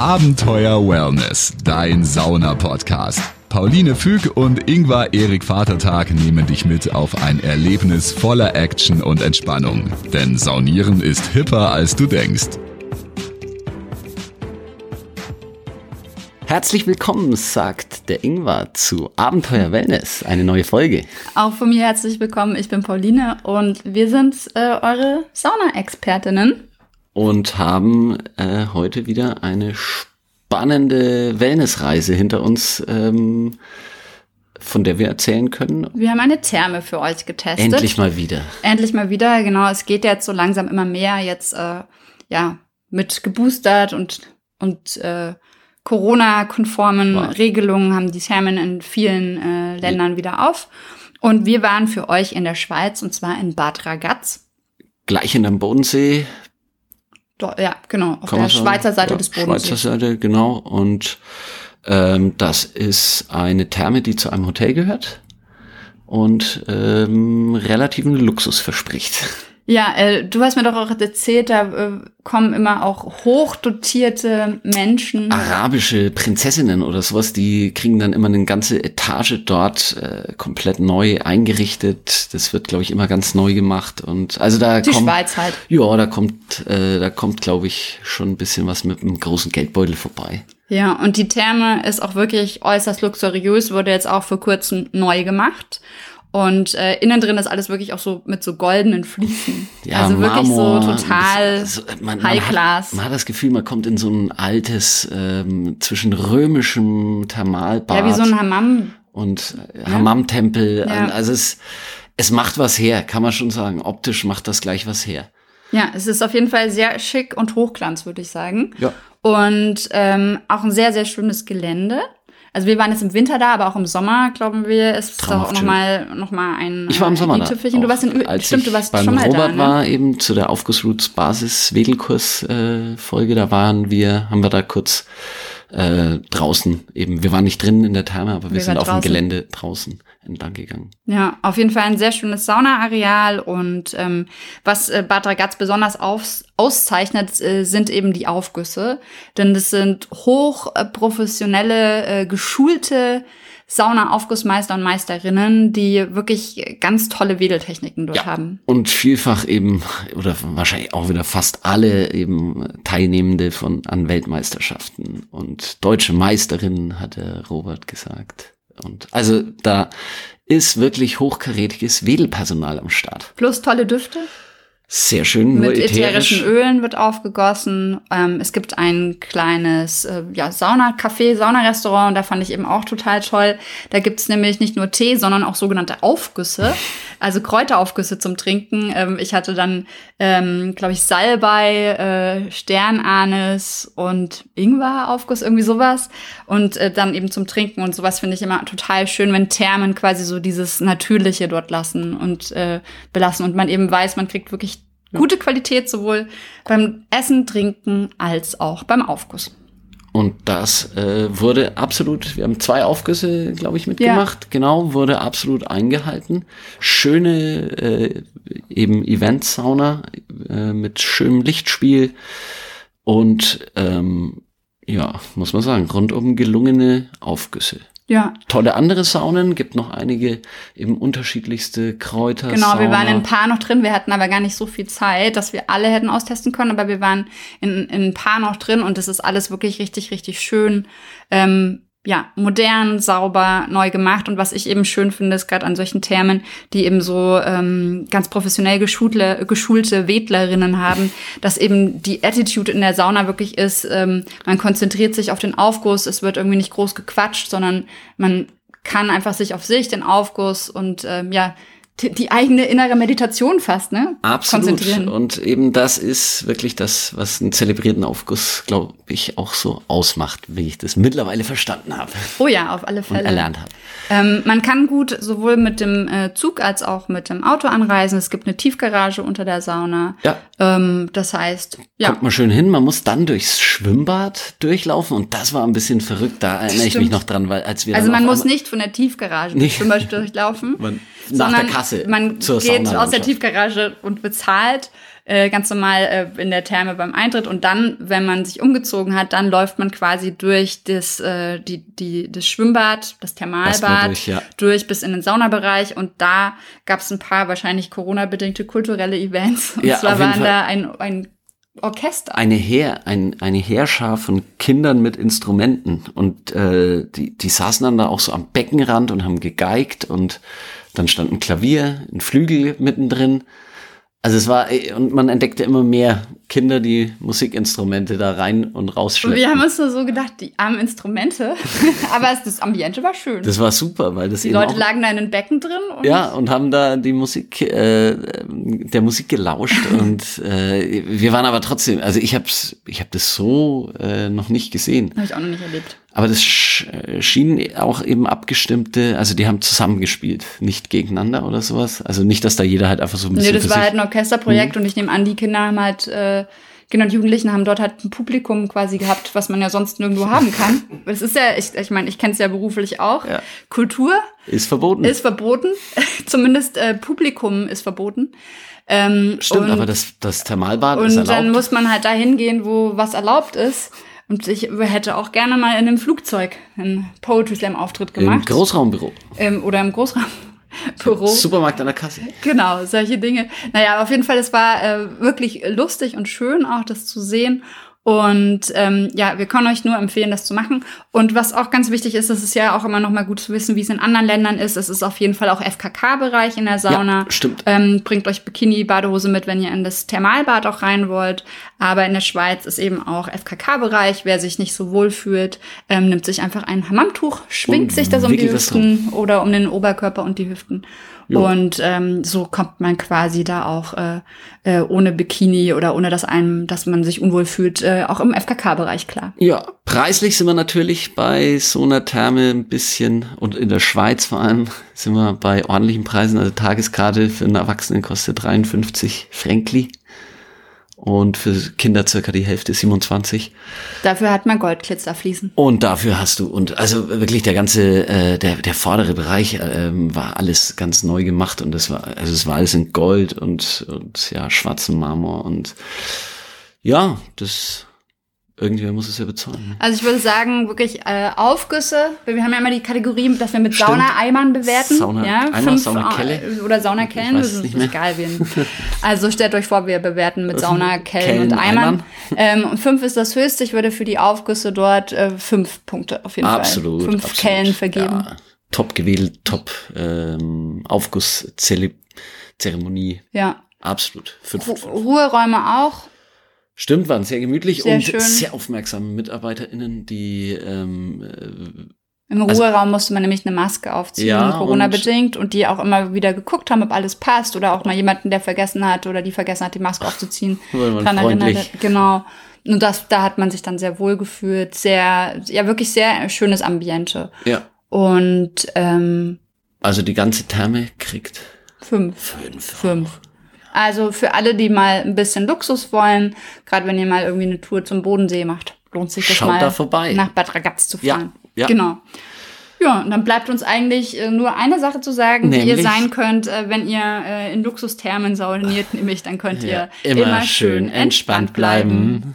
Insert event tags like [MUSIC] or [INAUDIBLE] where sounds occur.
Abenteuer Wellness, dein Sauna-Podcast. Pauline Füg und Ingvar Erik Vatertag nehmen dich mit auf ein Erlebnis voller Action und Entspannung. Denn Saunieren ist hipper, als du denkst. Herzlich willkommen, sagt der Ingvar zu Abenteuer Wellness, eine neue Folge. Auch von mir herzlich willkommen, ich bin Pauline und wir sind äh, eure Sauna-Expertinnen. Und haben äh, heute wieder eine spannende Wellnessreise hinter uns, ähm, von der wir erzählen können. Wir haben eine Therme für euch getestet. Endlich mal wieder. Endlich mal wieder, genau. Es geht jetzt so langsam immer mehr jetzt, äh, ja, mit geboostert und, und äh, Corona-konformen wow. Regelungen haben die Thermen in vielen äh, Ländern wieder auf. Und wir waren für euch in der Schweiz und zwar in Bad Ragaz. Gleich in dem Bodensee. Ja, genau, auf der Schweizer Seite ja, des Bodensees. Schweizer Seite, genau. Und ähm, das ist eine Therme, die zu einem Hotel gehört und ähm, relativen Luxus verspricht. [LAUGHS] Ja, äh, du hast mir doch auch erzählt, da äh, kommen immer auch hochdotierte Menschen. Arabische Prinzessinnen oder sowas, die kriegen dann immer eine ganze Etage dort äh, komplett neu eingerichtet. Das wird, glaube ich, immer ganz neu gemacht. Und also da Die kommt, Schweiz halt. Ja, da kommt, äh, da kommt, glaube ich, schon ein bisschen was mit einem großen Geldbeutel vorbei. Ja, und die Therme ist auch wirklich äußerst luxuriös, wurde jetzt auch vor kurzem neu gemacht. Und äh, innen drin ist alles wirklich auch so mit so goldenen Fliesen. Ja, also wirklich Marmor, so total das, also man, High man Class. Hat, man hat das Gefühl, man kommt in so ein altes, ähm, zwischen römischem Thermalbad. Ja, wie so ein Hammam. Und äh, Hammam-Tempel. Ja. Also es, es macht was her, kann man schon sagen. Optisch macht das gleich was her. Ja, es ist auf jeden Fall sehr schick und hochglanz, würde ich sagen. Ja. Und ähm, auch ein sehr, sehr schönes Gelände. Also wir waren jetzt im Winter da, aber auch im Sommer, glauben wir, ist Traumhaft auch nochmal noch mal ein Ich war im Sommer da. Du warst in Als Stimmt, ich du warst beim schon mal Robert da, ne? war eben zu der Aufgussroots Basis Wedelkurs äh, Folge, da waren wir, haben wir da kurz äh, draußen eben, wir waren nicht drinnen in der Therme, aber wir, Wir sind auf dem draußen. Gelände draußen entlang gegangen. Ja, auf jeden Fall ein sehr schönes Saunaareal und ähm, was äh, Bad Ragaz besonders aufs, auszeichnet, äh, sind eben die Aufgüsse, denn das sind hoch äh, geschulte Sauna-Aufgussmeister und Meisterinnen, die wirklich ganz tolle Wedeltechniken dort haben. Und vielfach eben, oder wahrscheinlich auch wieder fast alle eben Teilnehmende von an Weltmeisterschaften und deutsche Meisterinnen, hat der Robert gesagt. Und also da ist wirklich hochkarätiges Wedelpersonal am Start. Plus tolle Düfte. Sehr schön, nur Mit ätherisch. ätherischen Ölen wird aufgegossen. Ähm, es gibt ein kleines äh, ja, Sauna-Café, Saunarestaurant und da fand ich eben auch total toll. Da gibt's nämlich nicht nur Tee, sondern auch sogenannte Aufgüsse, [LAUGHS] also Kräuteraufgüsse zum Trinken. Ähm, ich hatte dann, ähm, glaube ich, Salbei, äh, Sternanis und Ingwer-Aufguss, irgendwie sowas. Und äh, dann eben zum Trinken und sowas finde ich immer total schön, wenn Thermen quasi so dieses Natürliche dort lassen und äh, belassen und man eben weiß, man kriegt wirklich gute Qualität sowohl beim Essen, Trinken als auch beim Aufguss. Und das äh, wurde absolut, wir haben zwei Aufgüsse, glaube ich, mitgemacht. Genau, wurde absolut eingehalten. Schöne äh, eben Event-Sauna äh, mit schönem Lichtspiel und ähm, ja, muss man sagen, rundum gelungene Aufgüsse. Ja, Tolle andere Saunen, gibt noch einige eben unterschiedlichste Kräuter. genau. Wir waren in Sauna. ein paar noch drin. Wir hatten aber gar nicht so viel Zeit, dass wir alle hätten austesten können. Aber wir waren in, in ein paar noch drin und das ist alles wirklich richtig, richtig schön. Ähm, ja, modern, sauber, neu gemacht. Und was ich eben schön finde, ist gerade an solchen Thermen, die eben so ähm, ganz professionell geschulte, geschulte Wedlerinnen haben, [LAUGHS] dass eben die Attitude in der Sauna wirklich ist, ähm, man konzentriert sich auf den Aufguss, es wird irgendwie nicht groß gequatscht, sondern man kann einfach sich auf sich, den Aufguss und ähm, ja, die, die eigene innere Meditation fast, ne? Absolut. Konzentrieren. Und eben das ist wirklich das, was einen zelebrierten Aufguss, glaube ich, auch so ausmacht, wie ich das mittlerweile verstanden habe Oh ja, auf alle und Fälle. erlernt habe. Ähm, man kann gut sowohl mit dem äh, Zug als auch mit dem Auto anreisen. Es gibt eine Tiefgarage unter der Sauna. Ja. Ähm, das heißt, ja, Kommt man schön hin, man muss dann durchs Schwimmbad durchlaufen und das war ein bisschen verrückt, da erinnere ich mich stimmt. noch dran, weil als wir also man muss nicht von der Tiefgarage Nicht. zum Beispiel durchlaufen. Man- nach sondern der Kasse Man zur geht aus der. Tiefgarage und bezahlt äh, ganz normal äh, in der Therme beim Eintritt und dann, wenn man sich umgezogen hat, dann läuft man quasi durch das, äh, die, die, das Schwimmbad, das Thermalbad, durch, ja. durch bis in den Saunabereich und da gab es ein paar wahrscheinlich Corona-bedingte kulturelle Events. Und Ja, zwar waren Fall. da ein, ein Orchester. eine Heer, ein, eine Heerschar von Kindern mit Instrumenten und äh, die, die saßen dann da auch so am Beckenrand und haben gegeigt und dann stand ein Klavier, ein Flügel mittendrin. Also es war, äh, und man entdeckte immer mehr Kinder, die Musikinstrumente da rein und Und rausschleppen. wir haben uns nur so gedacht, die armen Instrumente. [LAUGHS] Aber das Ambiente war schön. Das war super, weil das die Leute lagen da in den Becken drin. Und Ja, und haben da die Musik, äh, der Musik gelauscht [LAUGHS] und äh, wir waren aber trotzdem, also ich hab's, ich hab das so äh, noch nicht gesehen. Habe ich auch noch nicht erlebt. Aber das sch äh, schien auch eben abgestimmte, also die haben zusammengespielt, nicht gegeneinander oder sowas. Also nicht, dass da jeder halt einfach so ein Nee, bisschen das für war halt ein Orchesterprojekt und ich nehme an, die Kinder haben halt, äh, Kinder und Jugendlichen haben dort halt ein Publikum quasi gehabt, was man ja sonst nirgendwo haben kann. [LAUGHS] Das ist ja, ich, ich meine, ich kenne es ja beruflich auch. Ja. Kultur ist verboten. ist verboten, [LAUGHS] zumindest äh, Publikum ist verboten. Ähm, Stimmt, und, aber das, das Thermalbad ist Und erlaubt. dann muss man halt dahin gehen, wo was erlaubt ist. Und ich hätte auch gerne mal in einem Flugzeug einen Poetry Slam Auftritt Im gemacht. Großraumbüro. ähm, oder im Großraumbüro. Supermarkt an der Kasse. Genau, solche Dinge. Naja, auf jeden Fall, es war äh, wirklich lustig und schön, auch das zu sehen. Und ähm, ja, wir können euch nur empfehlen, das zu machen. Und was auch ganz wichtig ist, das ist ja auch immer noch mal gut zu wissen, wie es in anderen Ländern ist. Es ist auf jeden Fall auch FKK-Bereich in der Sauna. Ja, stimmt. Ähm, bringt euch Bikini, Badehose mit, wenn ihr in das Thermalbad auch rein wollt. Aber in der Schweiz ist eben auch FKK-Bereich. Wer sich nicht so wohl fühlt, ähm, nimmt sich einfach ein Hammamtuch, schwingt Und sich das um die Hüften oder um den Oberkörper und die Hüften. Und ähm, so kommt man quasi da auch äh, äh, ohne Bikini oder ohne dass einem, dass man sich unwohl fühlt, äh, auch im FKK-Bereich klar. Ja, preislich sind wir natürlich bei so einer Therme ein bisschen und in der Schweiz vor allem sind wir bei ordentlichen Preisen. Also Tageskarte für einen Erwachsenen kostet 53 Frankli und für Kinder circa die Hälfte 27. Dafür hat man Goldglitzer fließen. Und dafür hast du, und also wirklich der ganze, äh, der, der vordere Bereich ähm, war alles ganz neu gemacht und das war, also es war alles in Gold und, und ja, schwarzem Marmor und ja, das, irgendwer muss es ja bezahlen. Also ich würde sagen, wirklich äh, Aufgüsse. Wir haben ja immer die Kategorie, dass wir mit Stimmt. Saunaeimern bewerten. Sauna- ja, Eimer, Saunakelle? Oder Saunakellen, das ist nicht mehr. egal wen. Also stellt euch vor, wir bewerten mit Saunakellen Kellen, und Eimern. Eimern. Ähm, und fünf ist das höchste. Ich würde für die Aufgüsse dort äh, fünf Punkte auf jeden Absolut. Fall. Fünf absolut. Kellen vergeben. Ja, top gewählt, top ähm, Aufgusszeremonie. Ja. Absolut. Fünf Ru fünf. Ruheräume auch. Stimmt, waren sehr gemütlich Sehr und schön. sehr aufmerksame MitarbeiterInnen, die ähm, äh, Im Also- Ruheraum musste man nämlich eine Maske aufziehen, Ja, Corona-bedingt, und die auch immer wieder geguckt haben, ob alles passt oder auch mal jemanden, der vergessen hat oder die vergessen hat, die Maske aufzuziehen, [LAUGHS] dran erinnert hat. Genau. Und das, da hat man sich dann sehr wohl gefühlt, sehr, ja, wirklich sehr schönes Ambiente. ja, Und ähm, also die ganze Therme kriegt fünf. fünf. Fünf. Also für alle, die mal ein bisschen Luxus wollen, gerade wenn ihr mal irgendwie eine Tour zum Bodensee macht, lohnt sich das Schaut mal da vorbei. nach Bad Ragaz zu Ja, fahren. ja. Genau. Ja, und dann bleibt uns eigentlich äh, nur eine Sache zu sagen, wie ihr Nämlich? sein könnt, äh, wenn ihr äh, in Luxusthermen sauniert, nämlich dann könnt Ja, ihr immer, schön entspannt bleiben.